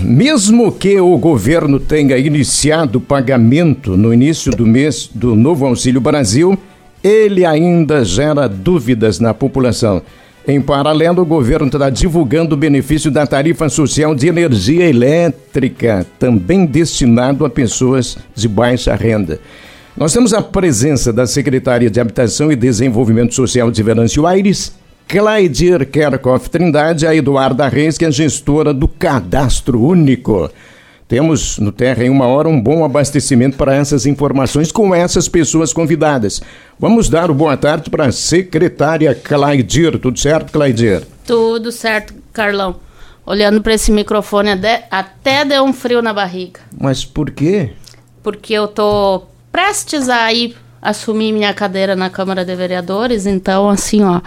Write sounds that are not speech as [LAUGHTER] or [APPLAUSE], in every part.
mesmo que o governo tenha iniciado o pagamento no início do mês do novo Auxílio Brasil, ele ainda gera dúvidas na população. Em paralelo, o governo está divulgando o benefício da tarifa social de energia elétrica, também destinado a pessoas de baixa renda. Nós temos a presença da secretária de Habitação e Desenvolvimento Social de Venâncio Aires, Claidir Kerkhoff Trindade, a Eduarda Reis, que é gestora do Cadastro Único. Temos no Terra em uma hora um bom abastecimento para essas informações com essas pessoas convidadas. Vamos dar o boa tarde para a secretária Claidir. Tudo certo, Claidir? Tudo certo, Carlão. Olhando para esse microfone até deu um frio na barriga. Mas por quê? Porque eu tô prestes a ir assumir minha cadeira na Câmara de Vereadores, então assim, ó,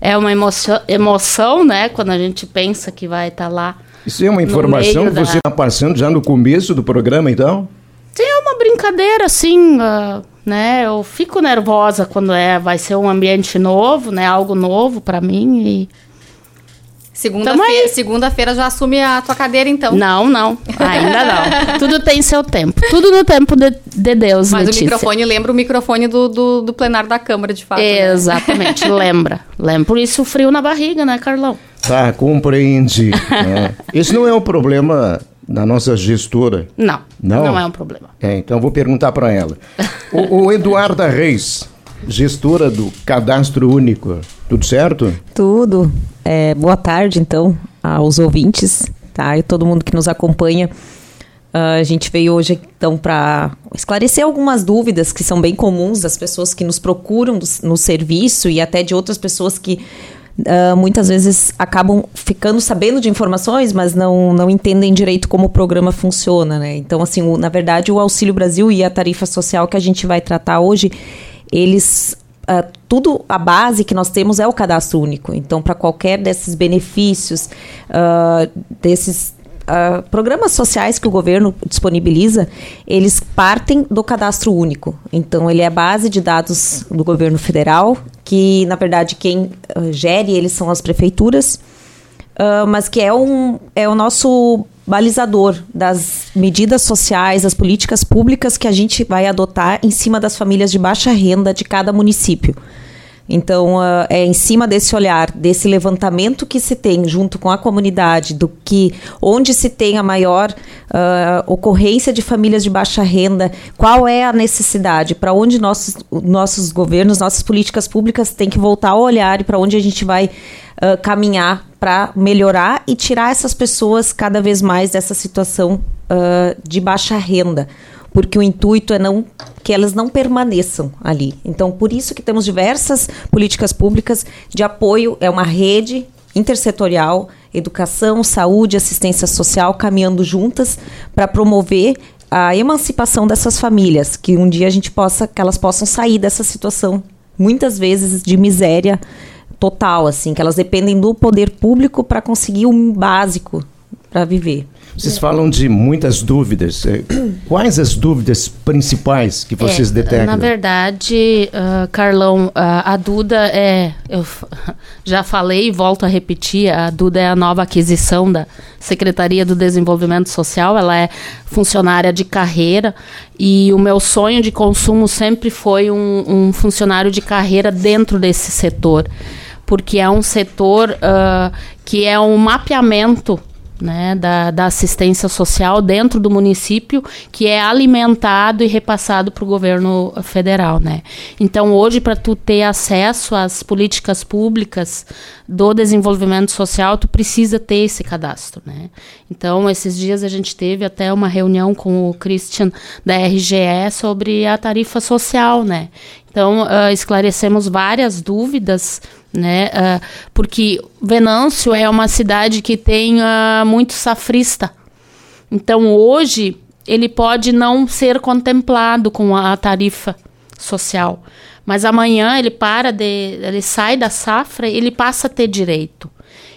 é uma emoção, emoção né, quando a gente pensa que vai estar tá lá isso é uma informação que você está passando já no começo do programa, então? Sim, é uma brincadeira, assim, uh, né? Eu fico nervosa quando é, vai ser um ambiente novo, né? Algo novo para mim e... Segunda-feira segunda já assume a tua cadeira, então? Não, não. Ainda não. Tudo tem seu tempo. Tudo no tempo de, de Deus, Mas Letícia. o microfone lembra o microfone do, do, do plenário da Câmara, de fato. Né? Exatamente, né? [LAUGHS] lembra. Lembra. Por isso frio na barriga, né, Carlão? Tá, compreendi. [LAUGHS] né? Esse não é um problema da nossa gestora. Não, não, não é um problema. É, então vou perguntar para ela. O, o Eduarda Reis, gestora do Cadastro Único, tudo certo? Tudo. É, boa tarde, então, aos ouvintes, tá? E todo mundo que nos acompanha. Uh, a gente veio hoje, então, para esclarecer algumas dúvidas que são bem comuns das pessoas que nos procuram no serviço e até de outras pessoas que Uh, muitas vezes acabam ficando sabendo de informações, mas não, não entendem direito como o programa funciona, né? Então, assim, o, na verdade, o Auxílio Brasil e a tarifa social que a gente vai tratar hoje, eles. Uh, tudo, a base que nós temos é o cadastro único. Então, para qualquer desses benefícios, uh, desses uh, programas sociais que o governo disponibiliza, eles partem do cadastro único. Então, ele é a base de dados do governo federal, que, na verdade, quem uh, gere eles são as prefeituras, uh, mas que é, um, é o nosso balizador das medidas sociais, das políticas públicas que a gente vai adotar em cima das famílias de baixa renda de cada município. Então, uh, é em cima desse olhar, desse levantamento que se tem junto com a comunidade, do que onde se tem a maior uh, ocorrência de famílias de baixa renda, qual é a necessidade, para onde nossos, nossos governos, nossas políticas públicas têm que voltar a olhar e para onde a gente vai uh, caminhar para melhorar e tirar essas pessoas cada vez mais dessa situação de baixa renda porque o intuito é não que elas não permaneçam ali. Então, por isso que temos diversas políticas públicas de apoio, é uma rede intersetorial, educação, saúde, assistência social caminhando juntas para promover a emancipação dessas famílias, que um dia a gente possa, que elas possam sair dessa situação, muitas vezes de miséria total, assim, que elas dependem do poder público para conseguir um básico para viver. Vocês falam de muitas dúvidas. É, [CLEARS THROAT] quais as dúvidas principais que vocês é, detectam? Na verdade, uh, Carlão, uh, a Duda é. Eu [LAUGHS] já falei e volto a repetir: a Duda é a nova aquisição da Secretaria do Desenvolvimento Social. Ela é funcionária de carreira e o meu sonho de consumo sempre foi um, um funcionário de carreira dentro desse setor. Porque é um setor uh, que é um mapeamento né, da, da, assistência social dentro do município, que é alimentado e repassado para o governo federal, né? Então, hoje, para tu ter acesso às políticas públicas do desenvolvimento social, tu precisa ter esse cadastro, né? Então, esses dias a gente teve até uma reunião com o Christian da RGE sobre a tarifa social, né? Então, uh, esclarecemos várias dúvidas né? Uh, porque Venâncio é uma cidade que tem uh, muito safrista. Então hoje ele pode não ser contemplado com a tarifa social, mas amanhã ele para de, ele sai da safra, ele passa a ter direito.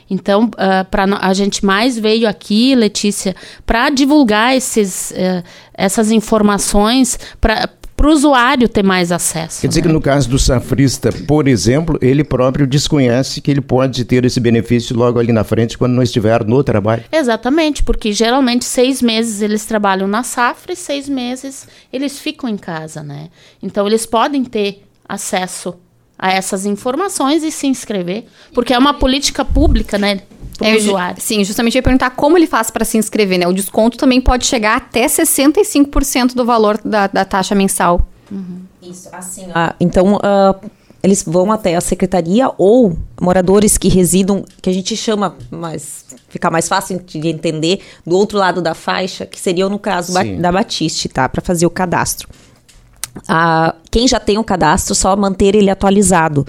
Então, uh, para a gente mais veio aqui, Letícia, para divulgar esses, uh, essas informações, para para o usuário ter mais acesso. Quer dizer né? que no caso do safrista, por exemplo, ele próprio desconhece que ele pode ter esse benefício logo ali na frente quando não estiver no trabalho. Exatamente, porque geralmente seis meses eles trabalham na safra e seis meses eles ficam em casa, né? Então eles podem ter acesso a essas informações e se inscrever, porque é uma política pública, né? É, usuário. Sim, justamente eu ia perguntar como ele faz para se inscrever, né? O desconto também pode chegar até 65% do valor da, da taxa mensal. Uhum. Isso, assim. Ah, então, uh, eles vão até a secretaria ou moradores que residam, que a gente chama, mas fica mais fácil de entender, do outro lado da faixa, que seria no caso Sim. da Batiste, tá? Para fazer o cadastro. Quem já tem o cadastro, só manter ele atualizado.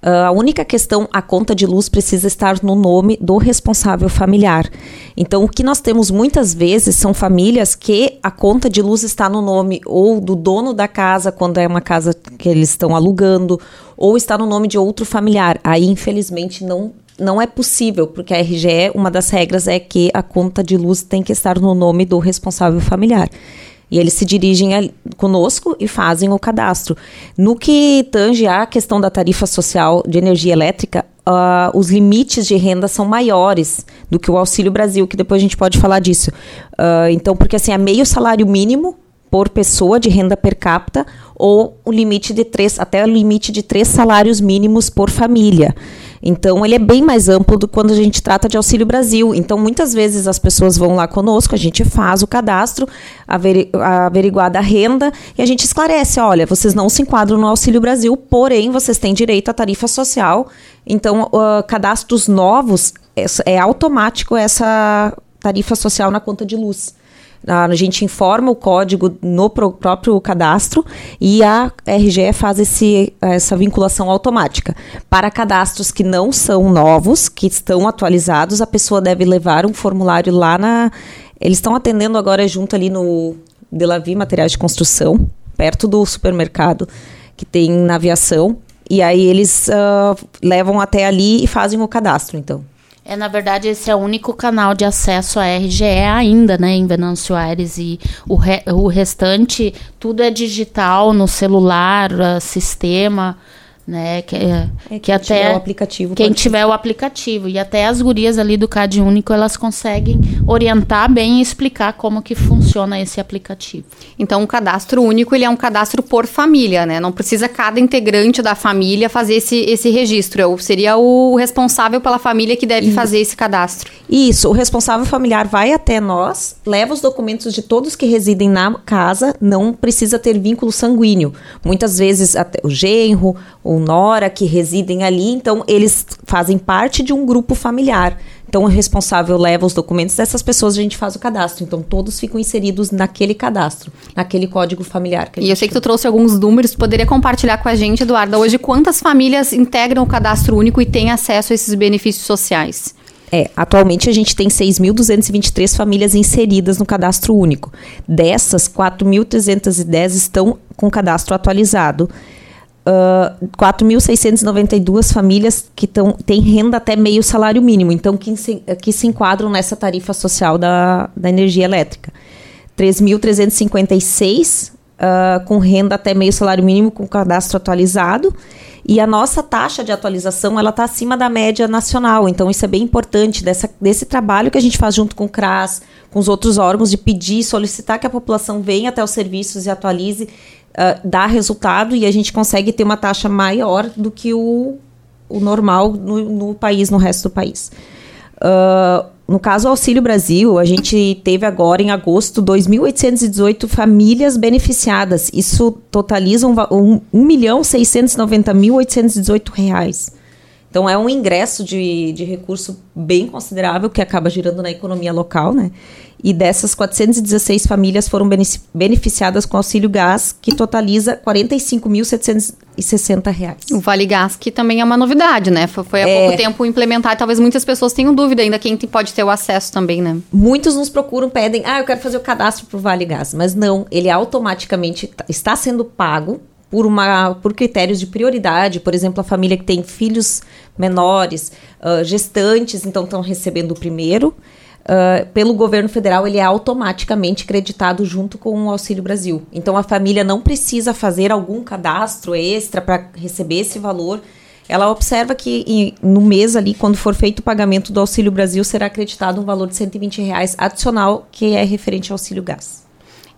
Uh, a única questão, a conta de luz precisa estar no nome do responsável familiar. Então, o que nós temos muitas vezes são famílias que a conta de luz está no nome ou do dono da casa, quando é uma casa que eles estão alugando, ou está no nome de outro familiar. Aí, infelizmente, não não é possível, porque a RGE, uma das regras é que a conta de luz tem que estar no nome do responsável familiar. E eles se dirigem a, conosco e fazem o cadastro. No que tange a questão da tarifa social de energia elétrica, uh, os limites de renda são maiores do que o Auxílio Brasil, que depois a gente pode falar disso. Uh, então, porque assim, é meio salário mínimo por pessoa de renda per capita ou o limite de três, até o limite de três salários mínimos por família. Então, ele é bem mais amplo do quando a gente trata de Auxílio Brasil. Então, muitas vezes as pessoas vão lá conosco, a gente faz o cadastro, averi averiguada a renda, e a gente esclarece: olha, vocês não se enquadram no Auxílio Brasil, porém, vocês têm direito à tarifa social. Então, uh, cadastros novos, é, é automático essa tarifa social na conta de luz. A gente informa o código no próprio cadastro e a RGE faz esse, essa vinculação automática. Para cadastros que não são novos, que estão atualizados, a pessoa deve levar um formulário lá na. Eles estão atendendo agora junto ali no Delavi Materiais de Construção, perto do supermercado que tem na aviação. E aí eles uh, levam até ali e fazem o cadastro, então. É, na verdade, esse é o único canal de acesso à RGE ainda, né, em Venâncio Aires. E o, re, o restante, tudo é digital, no celular, sistema né? Que, é, é que até tiver o aplicativo quem tiver o aplicativo e até as gurias ali do Cade Único elas conseguem orientar bem e explicar como que funciona esse aplicativo. Então, o cadastro único ele é um cadastro por família, né? Não precisa cada integrante da família fazer esse, esse registro. Eu seria o responsável pela família que deve Isso. fazer esse cadastro. Isso. O responsável familiar vai até nós, leva os documentos de todos que residem na casa. Não precisa ter vínculo sanguíneo. Muitas vezes até o genro, o nora que residem ali, então eles fazem parte de um grupo familiar. Então o responsável leva os documentos dessas pessoas, a gente faz o cadastro. Então todos ficam inseridos naquele cadastro, naquele código familiar. e eu sei que tu trouxe alguns números, tu poderia compartilhar com a gente, Eduarda, hoje quantas famílias integram o cadastro único e têm acesso a esses benefícios sociais? É, atualmente a gente tem 6.223 famílias inseridas no cadastro único. Dessas, 4.310 estão com cadastro atualizado uh, 4.692 famílias que tão, têm renda até meio salário mínimo, então que se, que se enquadram nessa tarifa social da, da energia elétrica. 3.356 uh, com renda até meio salário mínimo com cadastro atualizado. E a nossa taxa de atualização ela está acima da média nacional. Então, isso é bem importante dessa, desse trabalho que a gente faz junto com o CRAS, com os outros órgãos, de pedir, solicitar que a população venha até os serviços e atualize uh, dá resultado e a gente consegue ter uma taxa maior do que o, o normal no, no país, no resto do país. Uh, no caso do Auxílio Brasil, a gente teve agora em agosto 2.818 famílias beneficiadas. Isso totaliza um, um, 1 milhão 690.818 reais. Então é um ingresso de, de recurso bem considerável que acaba girando na economia local, né? E dessas 416 famílias foram beneficiadas com auxílio gás, que totaliza R$ 45.760. O Vale Gás, que também é uma novidade, né? Foi, há é... pouco tempo implementado. Talvez muitas pessoas tenham dúvida ainda quem pode ter o acesso também, né? Muitos nos procuram, pedem, ah, eu quero fazer o cadastro para o Vale Gás. Mas não, ele automaticamente está sendo pago por, uma, por critérios de prioridade, por exemplo, a família que tem filhos menores, uh, gestantes, então estão recebendo o primeiro. uh, pelo governo federal, ele é automaticamente creditado junto com o Auxílio Brasil. Então a família não precisa fazer algum cadastro extra para receber esse valor. Ela observa que no mês ali, quando for feito o pagamento do Auxílio Brasil, será acreditado um valor de 120 reais adicional, que é referente ao auxílio gás.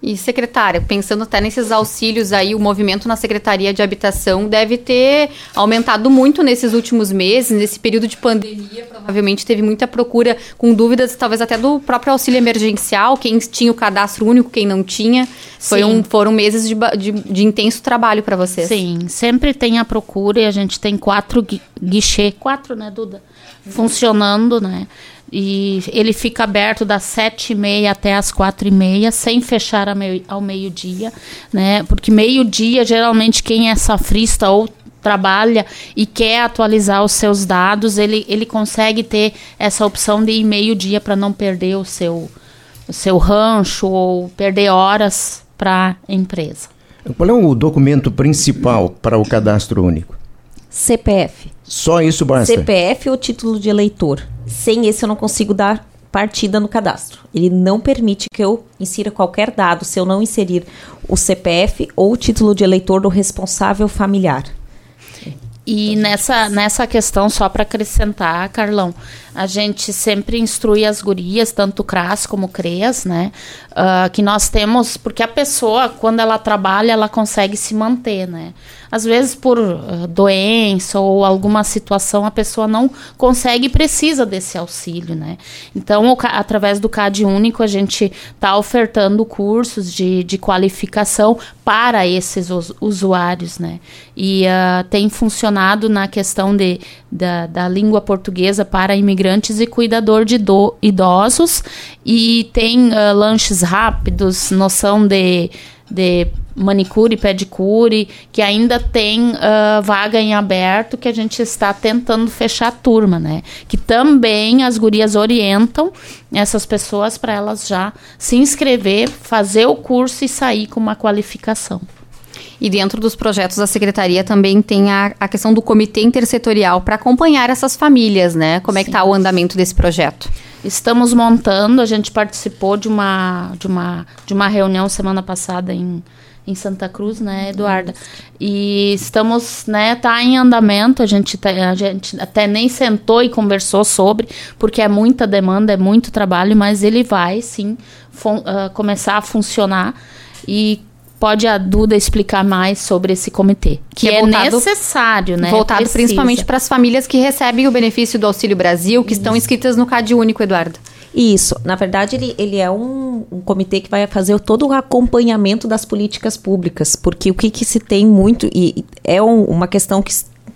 E secretária, pensando até nesses auxílios aí, o movimento na Secretaria de Habitação deve ter aumentado muito nesses últimos meses, nesse período de pandemia, provavelmente teve muita procura com dúvidas, talvez até do próprio auxílio emergencial, quem tinha o cadastro único, quem não tinha. Foi um, foram meses de, de, de intenso trabalho para vocês. Sim, sempre tem a procura e a gente tem quatro guichê, quatro, né, Duda? Funcionando, né? E ele fica aberto das sete e meia até as quatro e meia, sem fechar ao meio-dia, né? Porque meio-dia, geralmente, quem é safrista ou trabalha e quer atualizar os seus dados, ele, ele consegue ter essa opção de ir meio-dia para não perder o seu, o seu rancho ou perder horas para a empresa. Qual é o documento principal para o cadastro único? CPF. Só isso basta? CPF ou título de eleitor. Sem esse eu não consigo dar partida no cadastro. Ele não permite que eu insira qualquer dado se eu não inserir o CPF ou o título de eleitor do responsável familiar. E nessa, nessa questão, só para acrescentar, Carlão, a gente sempre instrui as gurias, tanto CRAS como CREAS, né? Uh, que nós temos, porque a pessoa, quando ela trabalha, ela consegue se manter, né? Às vezes, por uh, doença ou alguma situação, a pessoa não consegue e precisa desse auxílio, né? Então, o, através do CAD Único, a gente está ofertando cursos de, de qualificação para esses us, usuários, né? E uh, tem funcionado na questão de, da, da língua portuguesa para imigrantes e cuidador de do, idosos. E tem uh, lanches rápidos, noção de de manicure, pedicure, que ainda tem uh, vaga em aberto, que a gente está tentando fechar a turma, né? Que também as gurias orientam essas pessoas para elas já se inscrever, fazer o curso e sair com uma qualificação. E dentro dos projetos da secretaria também tem a, a questão do comitê intersetorial para acompanhar essas famílias, né? Como é que está o andamento desse projeto? Estamos montando, a gente participou de uma, de uma, de uma reunião semana passada em, em Santa Cruz, né, Eduarda? E estamos, né, tá em andamento, a gente, tá, a gente até nem sentou e conversou sobre, porque é muita demanda, é muito trabalho, mas ele vai, sim, uh, começar a funcionar. E pode a Duda explicar mais sobre esse comitê, que, que é, é voltado, necessário, né? Voltado Precisa. principalmente para as famílias que recebem o benefício do Auxílio Brasil, que Isso. estão inscritas no CAD Único, Eduardo. Isso. Na verdade, ele, ele é um, um, comitê que vai fazer todo o acompanhamento das políticas públicas, porque o que, que se tem muito, e é um, uma questão que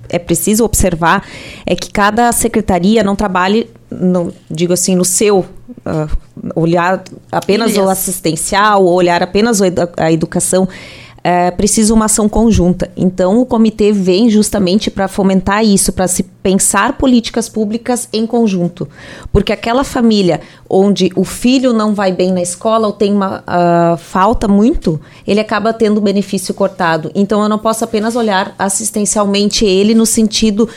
é preciso observar, é que cada secretaria não trabalhe, no, digo assim, no seu uh, olhar apenas o assistencial, ou olhar apenas a educação é preciso uma ação conjunta. Então, o comitê vem justamente para fomentar isso, para se pensar políticas públicas em conjunto. Porque aquela família onde o filho não vai bem na escola ou tem uma uh, falta muito, ele acaba tendo o benefício cortado. Então, eu não posso apenas olhar assistencialmente ele no sentido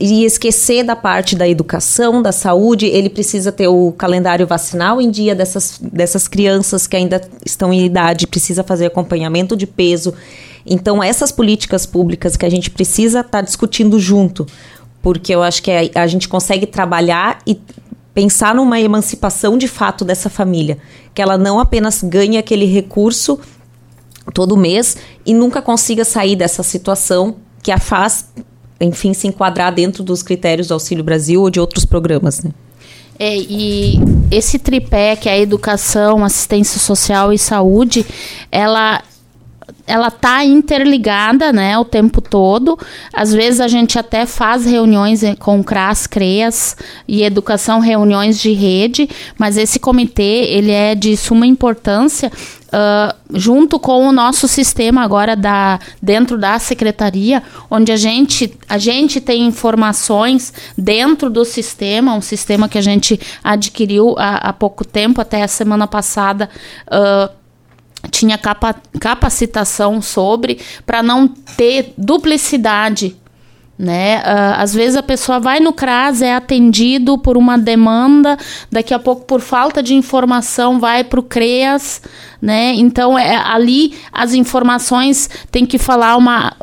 de esquecer da parte da educação, da saúde. Ele precisa ter o calendário vacinal em dia dessas, dessas crianças que ainda estão em idade, precisa fazer acompanhamento de peso. Então, essas políticas públicas que a gente precisa estar tá discutindo junto, porque eu acho que a, a gente consegue trabalhar e pensar numa emancipação de fato dessa família, que ela não apenas ganhe aquele recurso todo mês e nunca consiga sair dessa situação que a faz, enfim, se enquadrar dentro dos critérios do Auxílio Brasil ou de outros programas, né? É, e esse tripé que é a educação, assistência social e saúde, ela ela tá interligada, né, o tempo todo. Às vezes a gente até faz reuniões eh, com CRAS, CREAS e educação, reuniões de rede, mas esse comitê, ele é de suma importância Uh, junto com o nosso sistema agora da, dentro da secretaria, onde a gente, a gente tem informações dentro do sistema, um sistema que a gente adquiriu há, há pouco tempo, até a semana passada. Uh, tinha capa, capacitação sobre para não ter duplicidade né? Uh, às vezes a pessoa vai no CRAS, é atendido por uma demanda, daqui a pouco por falta de informação vai para o CREAS, né? Então é, ali as informações tem que falar uma,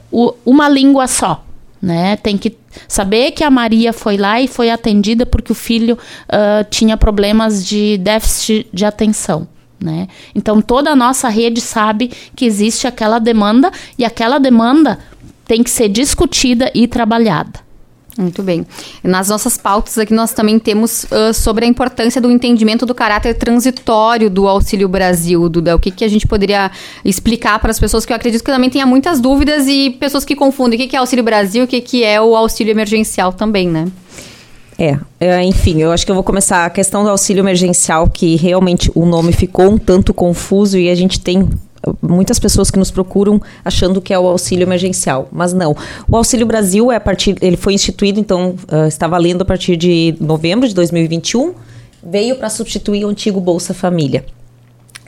uma língua só, né? Tem que saber que a Maria foi lá e foi atendida porque o filho uh, tinha problemas de déficit de atenção. Né? Então toda a nossa rede sabe que existe aquela demanda e aquela demanda tem que ser discutida e trabalhada. Muito bem. Nas nossas pautas aqui nós também temos uh, sobre a importância do entendimento do caráter transitório do Auxílio Brasil, Duda. O que, que a gente poderia explicar para as pessoas que eu acredito que também tenha muitas dúvidas e pessoas que confundem o que, que é Auxílio Brasil e o que, que é o auxílio emergencial também, né? É, é, enfim, eu acho que eu vou começar a questão do auxílio emergencial, que realmente o nome ficou um tanto confuso e a gente tem muitas pessoas que nos procuram achando que é o auxílio emergencial, mas não. O Auxílio Brasil é a partir, ele foi instituído, então uh, está valendo a partir de novembro de 2021, veio para substituir o antigo Bolsa Família.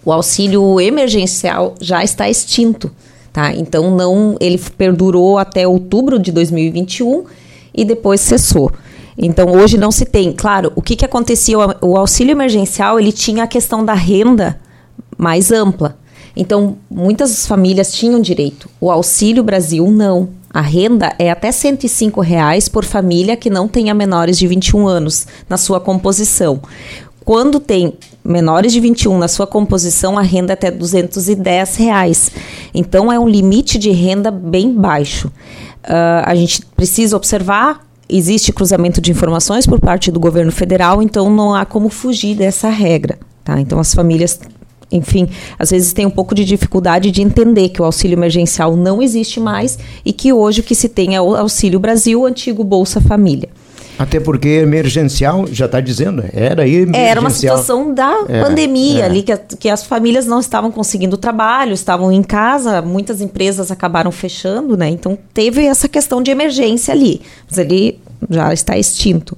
O auxílio emergencial já está extinto, tá? Então não, ele perdurou até outubro de 2021 e depois cessou. Então hoje não se tem. Claro, o que, que acontecia? O auxílio emergencial ele tinha a questão da renda mais ampla. Então, muitas famílias tinham direito. O Auxílio Brasil, não. A renda é até 105 reais por família que não tenha menores de 21 anos na sua composição. Quando tem menores de 21 na sua composição, a renda é até 210 reais. Então, é um limite de renda bem baixo. Uh, a gente precisa observar existe cruzamento de informações por parte do governo federal, então não há como fugir dessa regra. Tá? Então as famílias enfim, às vezes tem um pouco de dificuldade de entender que o auxílio emergencial não existe mais e que hoje o que se tem é o Auxílio Brasil, o antigo Bolsa Família. Até porque emergencial, já está dizendo, era emergencial. Era uma situação da é, pandemia é. ali, que, que as famílias não estavam conseguindo trabalho, estavam em casa, muitas empresas acabaram fechando, né? Então teve essa questão de emergência ali, mas ele já está extinto.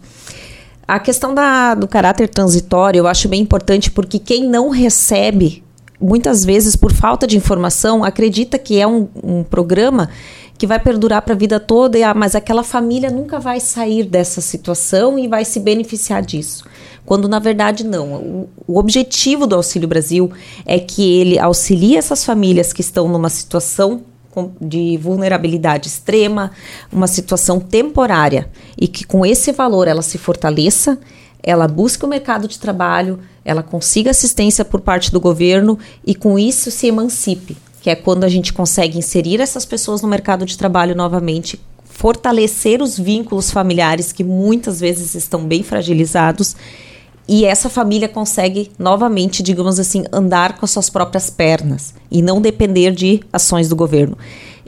A questão da, do caráter transitório eu acho bem importante porque quem não recebe, muitas vezes por falta de informação, acredita que é um, um programa que vai perdurar para a vida toda, e, ah, mas aquela família nunca vai sair dessa situação e vai se beneficiar disso. Quando na verdade não. O, o objetivo do Auxílio Brasil é que ele auxilie essas famílias que estão numa situação de vulnerabilidade extrema, uma situação temporária e que com esse valor ela se fortaleça, ela busque o mercado de trabalho, ela consiga assistência por parte do governo e com isso se emancipe, que é quando a gente consegue inserir essas pessoas no mercado de trabalho novamente, fortalecer os vínculos familiares que muitas vezes estão bem fragilizados e essa família consegue novamente, digamos assim, andar com as suas próprias pernas e não depender de ações do governo.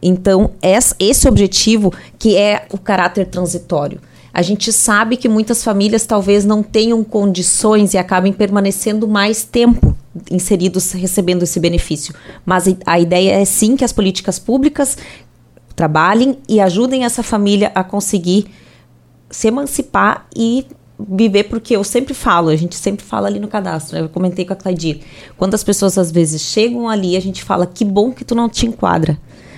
Então, esse objetivo que é o caráter transitório. A gente sabe que muitas famílias talvez não tenham condições e acabem permanecendo mais tempo inseridos recebendo esse benefício. Mas a ideia é sim que as políticas públicas trabalhem e ajudem essa família a conseguir se emancipar e viver, porque eu sempre falo, a gente sempre fala ali no cadastro, eu comentei com a Claudir, quando as pessoas às vezes chegam ali, a gente fala, que bom que tu não te enquadra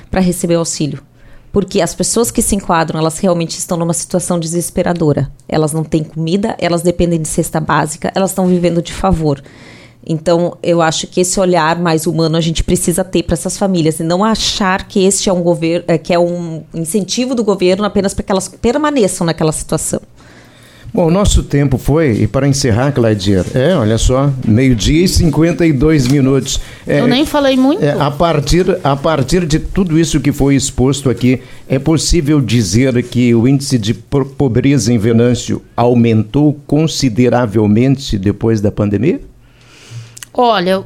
para receber o auxílio. Porque as pessoas que se enquadram, elas realmente estão numa situação desesperadora. Elas não têm comida, elas dependem de cesta básica, elas estão vivendo de favor. Então, eu acho que esse olhar mais humano a gente precisa ter para essas famílias e não achar que este é um governo, é, que é um incentivo do governo apenas para que elas permaneçam naquela situação. Bom, nosso tempo foi, e para encerrar, Claudir, é, olha só, meio-dia e 52 minutos. É, Eu nem falei muito. É, a, partir, a partir de tudo isso que foi exposto aqui, é possível dizer que o índice de pobreza em Venâncio aumentou consideravelmente depois da pandemia? Olha,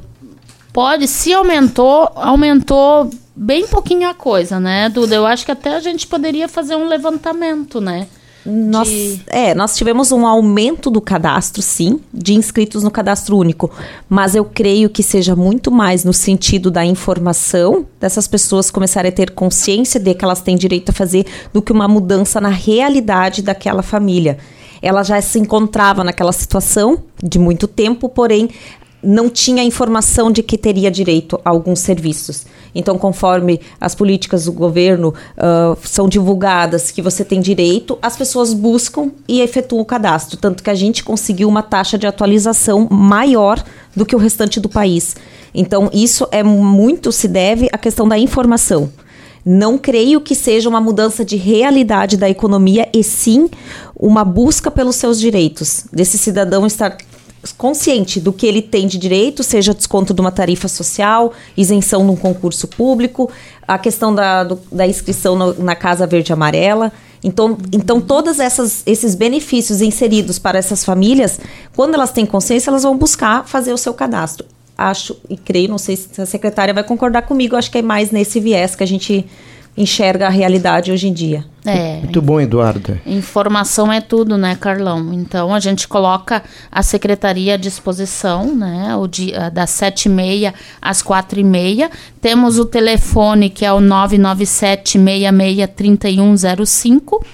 pode, se aumentou, aumentou bem pouquinho a coisa, né, Duda? Eu acho que até a gente poderia fazer um levantamento, né? Nós, de... É, nós tivemos um aumento do cadastro, sim, de inscritos no cadastro único. Mas eu creio que seja muito mais no sentido da informação dessas pessoas começarem a ter consciência de que elas têm direito a fazer do que uma mudança na realidade daquela família. Ela já se encontrava naquela situação de muito tempo, porém não tinha informação de que teria direito a alguns serviços. Então, conforme as políticas do governo uh, são divulgadas que você tem direito, as pessoas buscam e efetuam o cadastro. Tanto que a gente conseguiu uma taxa de atualização maior do que o restante do país. Então, isso é muito se deve à questão da informação. Não creio que seja uma mudança de realidade da economia, e sim uma busca pelos seus direitos, desse cidadão estar consciente do que ele tem de direito, seja desconto de uma tarifa social, isenção num concurso público, a questão da, do, da inscrição no, na Casa Verde Amarela. Então, então todos esses benefícios inseridos para essas famílias, quando elas têm consciência, elas vão buscar fazer o seu cadastro. Acho e creio, não sei se a secretária vai concordar comigo, acho que é mais nesse viés que a gente enxerga a realidade hoje em dia. É. Muito bom, Eduardo. Informação é tudo, né, Carlão? Então a gente coloca a secretaria à disposição, né? O dia das sete e meia às quatro e meia. Temos o telefone que é o 997 66 3105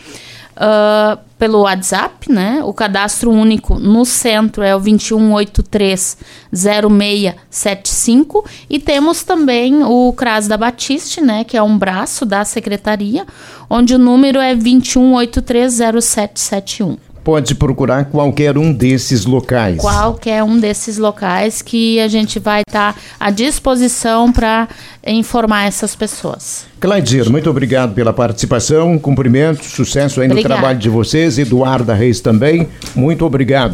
uh, pelo WhatsApp, né? O cadastro único no centro é o 21830675 e temos também o CRAS da Batiste, né, que é um braço da secretaria, onde o número é 21830771 pode procurar qualquer um desses locais. Qualquer um desses locais que a gente vai estar tá à disposição para informar essas pessoas. Claudir, muito obrigado pela participação, cumprimento, sucesso aí no Obrigada. trabalho de vocês, Eduarda Reis também, muito obrigado.